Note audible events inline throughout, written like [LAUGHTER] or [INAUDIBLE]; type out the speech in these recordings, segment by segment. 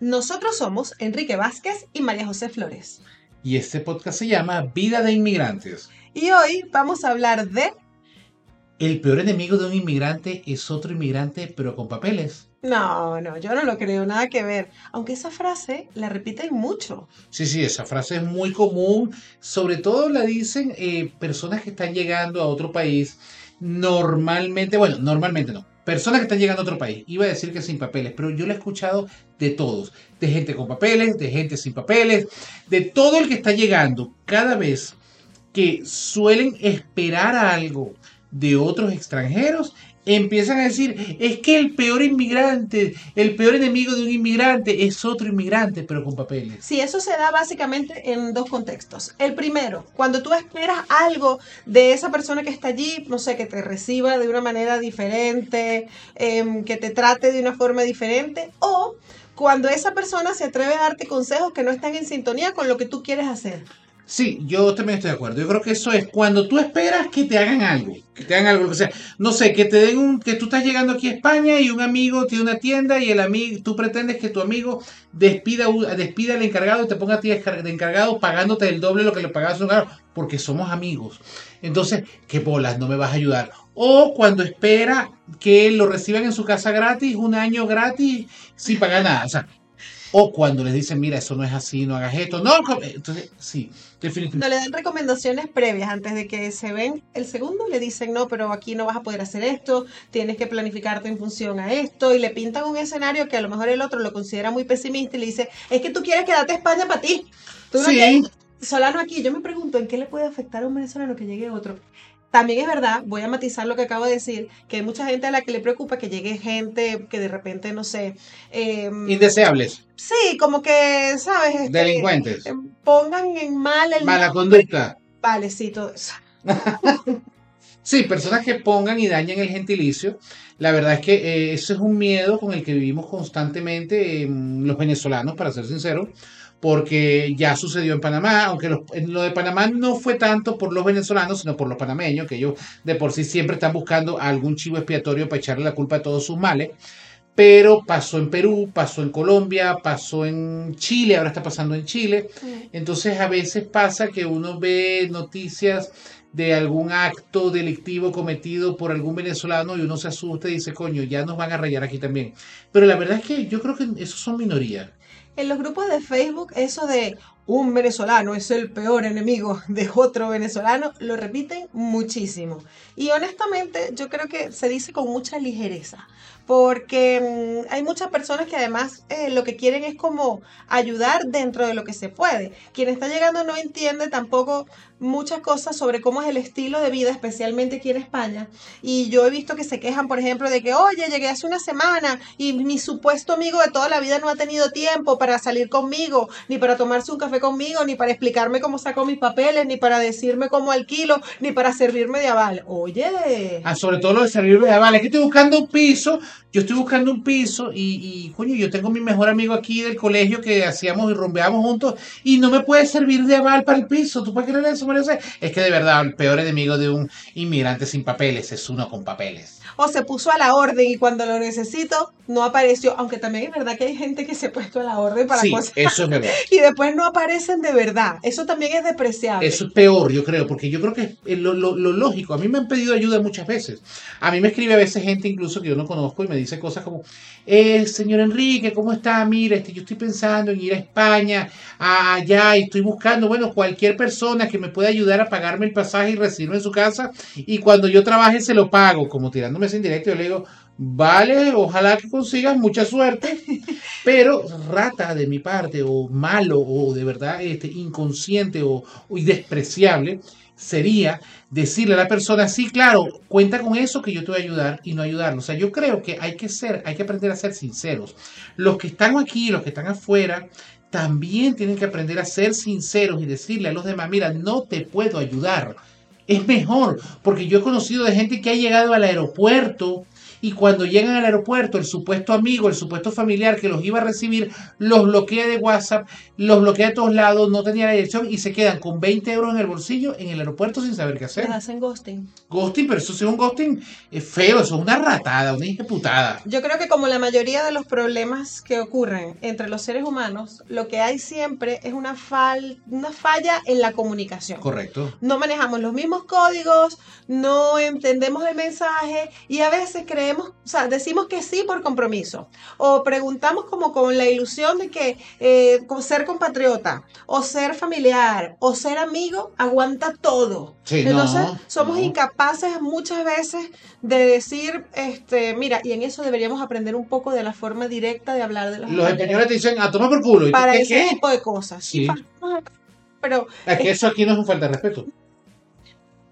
Nosotros somos Enrique Vázquez y María José Flores. Y este podcast se llama Vida de Inmigrantes. Y hoy vamos a hablar de... El peor enemigo de un inmigrante es otro inmigrante, pero con papeles. No, no, yo no lo creo, nada que ver. Aunque esa frase la repiten mucho. Sí, sí, esa frase es muy común. Sobre todo la dicen eh, personas que están llegando a otro país. Normalmente, bueno, normalmente no. Personas que están llegando a otro país. Iba a decir que sin papeles, pero yo lo he escuchado de todos. De gente con papeles, de gente sin papeles, de todo el que está llegando. Cada vez que suelen esperar algo de otros extranjeros, empiezan a decir, es que el peor inmigrante, el peor enemigo de un inmigrante es otro inmigrante, pero con papeles. Sí, eso se da básicamente en dos contextos. El primero, cuando tú esperas algo de esa persona que está allí, no sé, que te reciba de una manera diferente, em, que te trate de una forma diferente, o cuando esa persona se atreve a darte consejos que no están en sintonía con lo que tú quieres hacer. Sí, yo también estoy de acuerdo. Yo creo que eso es cuando tú esperas que te hagan algo, que te hagan algo, que sea. No sé, que te den un, que tú estás llegando aquí a España y un amigo tiene una tienda y el amigo, tú pretendes que tu amigo despida, despida al encargado y te ponga a ti de encargado pagándote el doble lo que le pagabas a un encargado, porque somos amigos. Entonces, qué bolas, no me vas a ayudar. O cuando espera que lo reciban en su casa gratis, un año gratis, sin pagar nada. O sea, o cuando les dicen, mira, eso no es así, no hagas esto. No, entonces, sí, definitivamente. No le dan recomendaciones previas antes de que se ven el segundo, le dicen, no, pero aquí no vas a poder hacer esto, tienes que planificarte en función a esto, y le pintan un escenario que a lo mejor el otro lo considera muy pesimista y le dice, es que tú quieres quedarte a España para ti. Tú no sí. Solano aquí, yo me pregunto, ¿en qué le puede afectar a un venezolano que llegue otro? También es verdad, voy a matizar lo que acabo de decir, que hay mucha gente a la que le preocupa que llegue gente que de repente, no sé... Em, Indeseables. Sí, como que, ¿sabes? Este, Delincuentes. Eh, pongan en mal el... Mala conducta. Vale, sí, todo eso. sí, personas que pongan y dañen el gentilicio. La verdad es que eh, eso es un miedo con el que vivimos constantemente los venezolanos, para ser sinceros porque ya sucedió en Panamá, aunque en lo de Panamá no fue tanto por los venezolanos, sino por los panameños, que ellos de por sí siempre están buscando algún chivo expiatorio para echarle la culpa a todos sus males. Pero pasó en Perú, pasó en Colombia, pasó en Chile, ahora está pasando en Chile. Entonces a veces pasa que uno ve noticias de algún acto delictivo cometido por algún venezolano y uno se asusta y dice, coño, ya nos van a rayar aquí también. Pero la verdad es que yo creo que esos son minorías en los grupos de Facebook eso de un venezolano es el peor enemigo de otro venezolano, lo repiten muchísimo. Y honestamente yo creo que se dice con mucha ligereza, porque mm, hay muchas personas que además eh, lo que quieren es como ayudar dentro de lo que se puede. Quien está llegando no entiende tampoco muchas cosas sobre cómo es el estilo de vida, especialmente aquí en España. Y yo he visto que se quejan, por ejemplo, de que, oye, llegué hace una semana y mi supuesto amigo de toda la vida no ha tenido tiempo para salir conmigo, ni para tomarse un café conmigo, ni para explicarme cómo saco mis papeles, ni para decirme cómo alquilo, ni para servirme de aval. Oye. Ah, sobre todo lo de servirme de aval. Es que estoy buscando un piso, yo estoy buscando un piso y, y coño, yo tengo mi mejor amigo aquí del colegio que hacíamos y rompeamos juntos y no me puede servir de aval para el piso. ¿Tú puedes creer eso? Es que de verdad el peor enemigo de un inmigrante sin papeles es uno con papeles o se puso a la orden y cuando lo necesito no apareció, aunque también es verdad que hay gente que se ha puesto a la orden para sí, cosas eso es verdad. [LAUGHS] y después no aparecen de verdad. Eso también es despreciable. Eso es peor, yo creo, porque yo creo que es lo, lo, lógico. A mí me han pedido ayuda muchas veces. A mí me escribe a veces gente incluso que yo no conozco y me dice cosas como, eh, señor Enrique, ¿cómo está? Mira, este, yo estoy pensando en ir a España, allá, y estoy buscando, bueno, cualquier persona que me pueda ayudar a pagarme el pasaje y recibirme en su casa, y cuando yo trabaje se lo pago, como tirándome en directo, yo le digo, vale, ojalá que consigas mucha suerte, [LAUGHS] pero rata de mi parte, o malo, o de verdad este, inconsciente o, o despreciable, sería decirle a la persona, sí, claro, cuenta con eso que yo te voy a ayudar y no ayudarlo. O sea, yo creo que hay que ser, hay que aprender a ser sinceros. Los que están aquí, los que están afuera, también tienen que aprender a ser sinceros y decirle a los demás, mira, no te puedo ayudar es mejor, porque yo he conocido de gente que ha llegado al aeropuerto y cuando llegan al aeropuerto, el supuesto amigo, el supuesto familiar que los iba a recibir, los bloquea de WhatsApp, los bloquea de todos lados, no tenía la dirección y se quedan con 20 euros en el bolsillo en el aeropuerto sin saber qué hacer. Les hacen ghosting. Ghosting, pero eso sí es un ghosting es feo, eso es una ratada, una putada. Yo creo que como la mayoría de los problemas que ocurren entre los seres humanos, lo que hay siempre es una, fal una falla en la comunicación. Correcto. No manejamos los mismos códigos, no entendemos el mensaje y a veces creemos, o sea, decimos que sí por compromiso o preguntamos como con la ilusión de que eh, ser compatriota o ser familiar o ser amigo aguanta todo. Sí, Entonces no, somos no. incapaces muchas veces de decir, este, mira, y en eso deberíamos aprender un poco de la forma directa de hablar de las Los españoles te dicen, a tomar por culo. ¿Y para qué? ese qué? tipo de cosas. Sí. Pero Es que eso aquí no es un falta de respeto.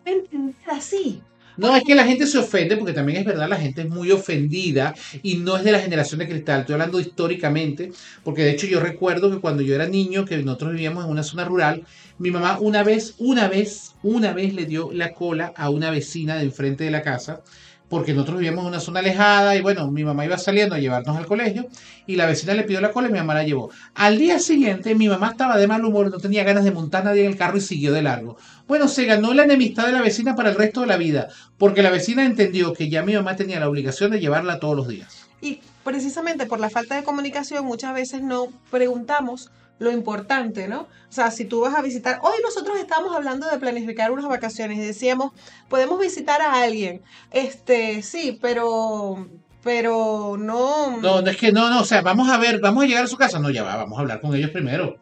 entender así. No, es que la gente se ofende, porque también es verdad, la gente es muy ofendida y no es de la generación de cristal. Estoy hablando históricamente, porque de hecho yo recuerdo que cuando yo era niño, que nosotros vivíamos en una zona rural, mi mamá una vez, una vez, una vez le dio la cola a una vecina de enfrente de la casa, porque nosotros vivíamos en una zona alejada y bueno, mi mamá iba saliendo a llevarnos al colegio y la vecina le pidió la cola y mi mamá la llevó. Al día siguiente mi mamá estaba de mal humor, no tenía ganas de montar a nadie en el carro y siguió de largo. Bueno, se ganó la enemistad de la vecina para el resto de la vida, porque la vecina entendió que ya mi mamá tenía la obligación de llevarla todos los días. Y precisamente por la falta de comunicación muchas veces no preguntamos lo importante, ¿no? O sea, si tú vas a visitar, hoy nosotros estábamos hablando de planificar unas vacaciones y decíamos, podemos visitar a alguien. Este, sí, pero pero no No, no es que no, no, o sea, vamos a ver, vamos a llegar a su casa. No, ya va, vamos a hablar con ellos primero.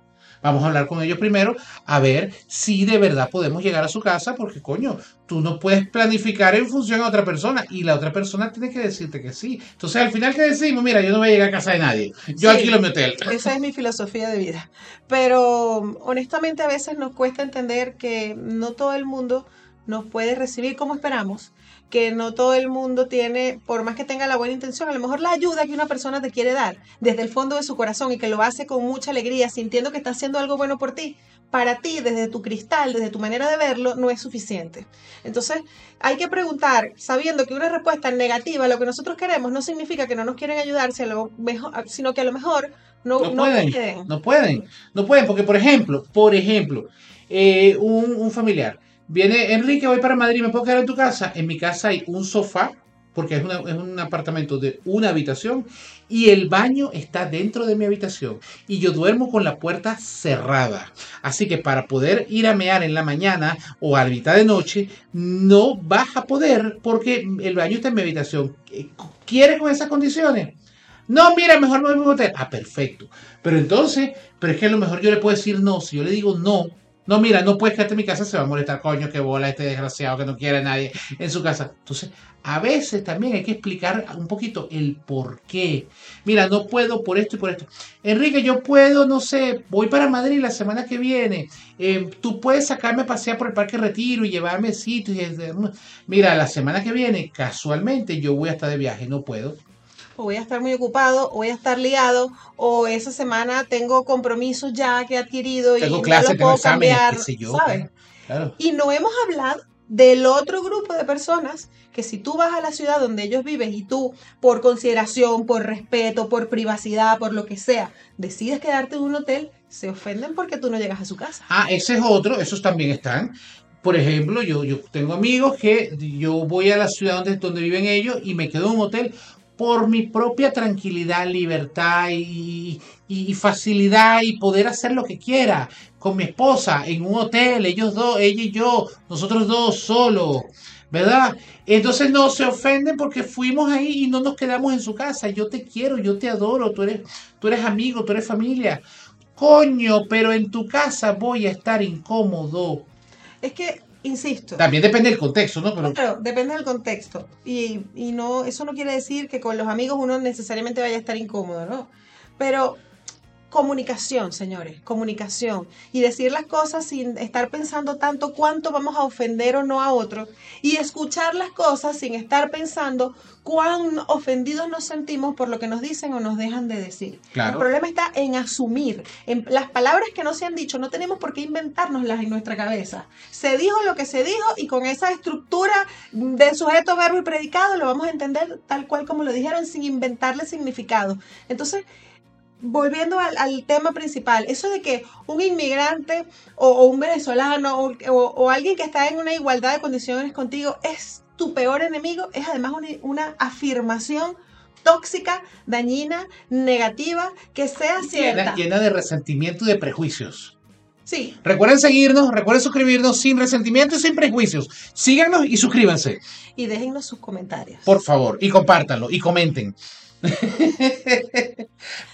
Vamos a hablar con ellos primero a ver si de verdad podemos llegar a su casa, porque coño, tú no puedes planificar en función a otra persona y la otra persona tiene que decirte que sí. Entonces, al final, ¿qué decimos? Mira, yo no voy a llegar a casa de nadie. Yo Sí. alquilo mi hotel. [LAUGHS] Esa es mi filosofía de vida. Pero honestamente a veces nos cuesta entender que no todo el mundo nos puede recibir como esperamos, que no todo el mundo tiene, por más que tenga la buena intención, a lo mejor la ayuda que una persona te quiere dar desde el fondo de su corazón y que lo hace con mucha alegría, sintiendo que está haciendo algo bueno por ti, para ti, desde tu cristal, desde tu manera de verlo, no es suficiente. Entonces, hay que preguntar, sabiendo que una respuesta negativa a lo que nosotros queremos no significa que no nos quieren ayudar, sino que a lo mejor no, No no pueden, pueden. no pueden, no pueden, porque por ejemplo, por ejemplo, eh, un, un familiar viene, Enrique, voy para Madrid, ¿me puedo quedar en tu casa? En mi casa hay un sofá, porque es, un apartamento de una habitación, y el baño está dentro de mi habitación, y yo duermo con la puerta cerrada. Así que para poder ir a mear en la mañana o a mitad de noche, no vas a poder, porque el baño está en mi habitación. ¿Quieres con esas condiciones? No, mira, mejor me voy a un hotel. Ah, perfecto. Pero entonces, pero es que a lo mejor yo le puedo decir no. Si yo le digo no, no, mira, no puedes quedarte en mi casa, se va a molestar, coño, que bola este desgraciado que no quiere a nadie en su casa. Entonces, a veces también hay que explicar un poquito el por qué. Mira, no puedo por esto y por esto. Enrique, yo puedo, no sé, voy para Madrid la semana que viene. Eh, tú puedes sacarme a pasear por el Parque Retiro y llevarme sitios. Mira, la semana que viene, casualmente, yo voy a estar de viaje, no puedo. O voy a estar muy ocupado, o voy a estar liado, o esa semana tengo compromisos ya que he adquirido y Tengo no clase, los tengo puedo cambiar, yo. ¿sabes? Claro. Y no hemos hablado del otro grupo de personas que si tú vas a la ciudad donde ellos viven y tú, por consideración, por respeto, por privacidad, por lo que sea, decides quedarte en un hotel, se ofenden porque tú no llegas a su casa. Ah, ese es otro, esos también están. Por ejemplo, yo, yo tengo amigos que yo voy a la ciudad donde, donde viven ellos y me quedo en un hotel por mi propia tranquilidad, libertad y, facilidad y poder hacer lo que quiera con mi esposa en un hotel, ellos dos, ella y yo, nosotros dos solos, ¿verdad? Entonces no se ofenden porque fuimos ahí y no nos quedamos en su casa. Yo te quiero, yo te adoro, tú eres, tú eres amigo, tú eres familia. Coño, pero en tu casa voy a estar incómodo. Es que, insisto, También depende del contexto, ¿no? Pero Claro, depende del contexto. Y, y no, eso no quiere decir que con los amigos uno necesariamente vaya a estar incómodo, ¿no? Pero comunicación, señores, comunicación. Y decir las cosas sin estar pensando tanto cuánto vamos a ofender o no a otro. Y escuchar las cosas sin estar pensando cuán ofendidos nos sentimos por lo que nos dicen o nos dejan de decir. Claro. El problema está en asumir. En las palabras que no se han dicho, no tenemos por qué inventárnoslas en nuestra cabeza. Se dijo lo que se dijo y con esa estructura de sujeto, verbo y predicado lo vamos a entender tal cual como lo dijeron sin inventarle significado. Entonces, volviendo al, al, tema principal, eso de que un inmigrante o, o un venezolano o, o, o, alguien que está en una igualdad de condiciones contigo es tu peor enemigo, es además una, una afirmación tóxica, dañina, negativa, que sea cierta. Llena, llena de resentimiento y de prejuicios. Sí. Recuerden seguirnos, recuerden suscribirnos sin resentimiento y sin prejuicios. Síganos y suscríbanse. Y déjennos sus comentarios. Por favor, y compártanlo y comenten. [LAUGHS]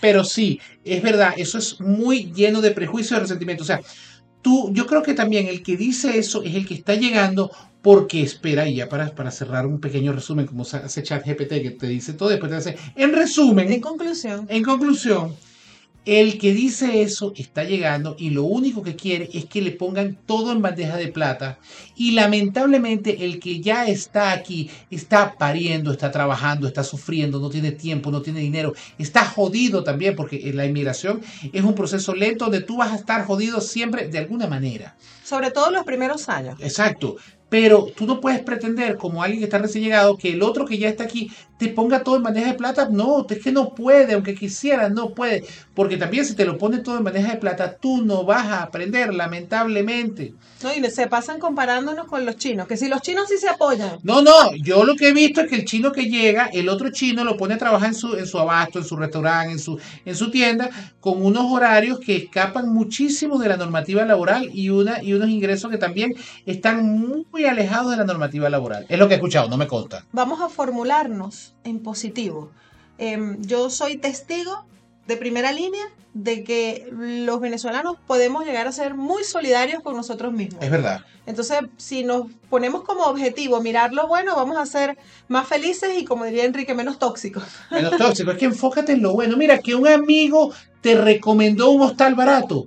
Pero sí, es verdad, eso es muy lleno de prejuicio y resentimiento. O sea, tú, yo creo que también el que dice eso es el que está llegando porque espera, y ya para, para cerrar un pequeño resumen, como hace chat GPT que te dice todo, después te hace, en resumen, en conclusión, en conclusión, el que dice eso está llegando y lo único que quiere es que le pongan todo en bandeja de plata y lamentablemente el que ya está aquí está pariendo, está trabajando, está sufriendo, no tiene tiempo, no tiene dinero, está jodido también porque la inmigración es un proceso lento donde tú vas a estar jodido siempre de alguna manera. Sobre todo los primeros años. Exacto. Pero tú no puedes pretender, como alguien que está recién llegado, que el otro que ya está aquí te ponga todo en bandeja de plata. No, es que no puede, aunque quisiera, no puede. Porque también si te lo pone todo en bandeja de plata, tú no vas a aprender, lamentablemente. No, y se pasan comparándonos con los chinos, que si los chinos sí se apoyan. No, no, yo lo que he visto es que el chino que llega, el otro chino lo pone a trabajar en su, en su abasto, en su restaurante, en su, en su tienda, con unos horarios que escapan muchísimo de la normativa laboral y, una, y unos ingresos que también están muy alejados de la normativa laboral. Es lo que he escuchado, no me consta. Vamos a formularnos en positivo. Eh, yo soy testigo de primera línea de que los venezolanos podemos llegar a ser muy solidarios con nosotros mismos. Es verdad. Entonces, si nos ponemos como objetivo mirar lo bueno, vamos a ser más felices y, como diría Enrique, menos tóxicos. [LAUGHS] Menos tóxicos. Es que enfócate en lo bueno. Mira, que un amigo te recomendó un hostal barato.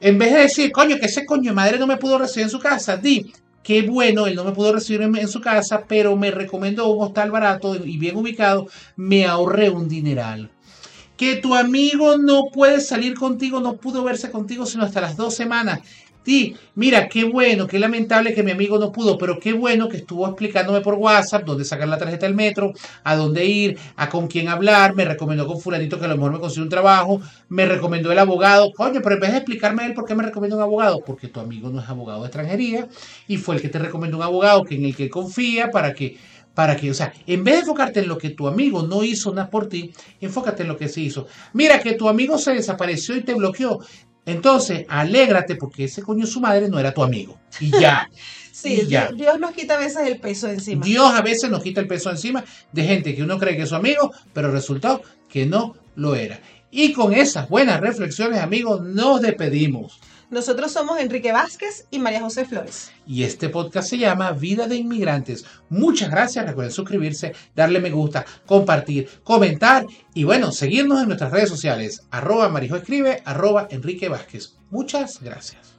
En vez de decir, coño, que ese coño de madre no me pudo recibir en su casa, di, qué bueno, él no me pudo recibir en, su casa, pero me recomendó un hostal barato y bien ubicado, me ahorré un dineral. Que tu amigo no puede salir contigo, no pudo verse contigo sino hasta las dos semanas. Mira, qué bueno, qué lamentable que mi amigo no pudo, pero qué bueno que estuvo explicándome por WhatsApp dónde sacar la tarjeta del metro, a dónde ir, a con quién hablar, me recomendó con fulanito que a lo mejor me consiguió un trabajo, me recomendó el abogado, coño, pero en vez de explicarme él por qué me recomendó un abogado, porque tu amigo no es abogado de extranjería y fue el que te recomendó un abogado que en el que confía para que para que, o sea, en vez de enfocarte en lo que tu amigo no hizo nada por ti, enfócate en lo que se hizo. Mira que tu amigo se desapareció y te bloqueó. Entonces, alégrate porque ese coño su madre no era tu amigo. Y ya. [LAUGHS] Sí, y ya. Dios nos quita a veces el peso encima. Dios a veces nos quita el peso encima de gente que uno cree que es su amigo, pero resultó que no lo era. Y con esas buenas reflexiones, amigos, nos despedimos. Nosotros somos Enrique Vázquez y María José Flores. Y este podcast se llama Vida de Inmigrantes. Muchas gracias. Recuerden suscribirse, darle me gusta, compartir, comentar y bueno, seguirnos en nuestras redes sociales. Arroba Marijo Escribe, arroba Enrique Vázquez. Muchas gracias.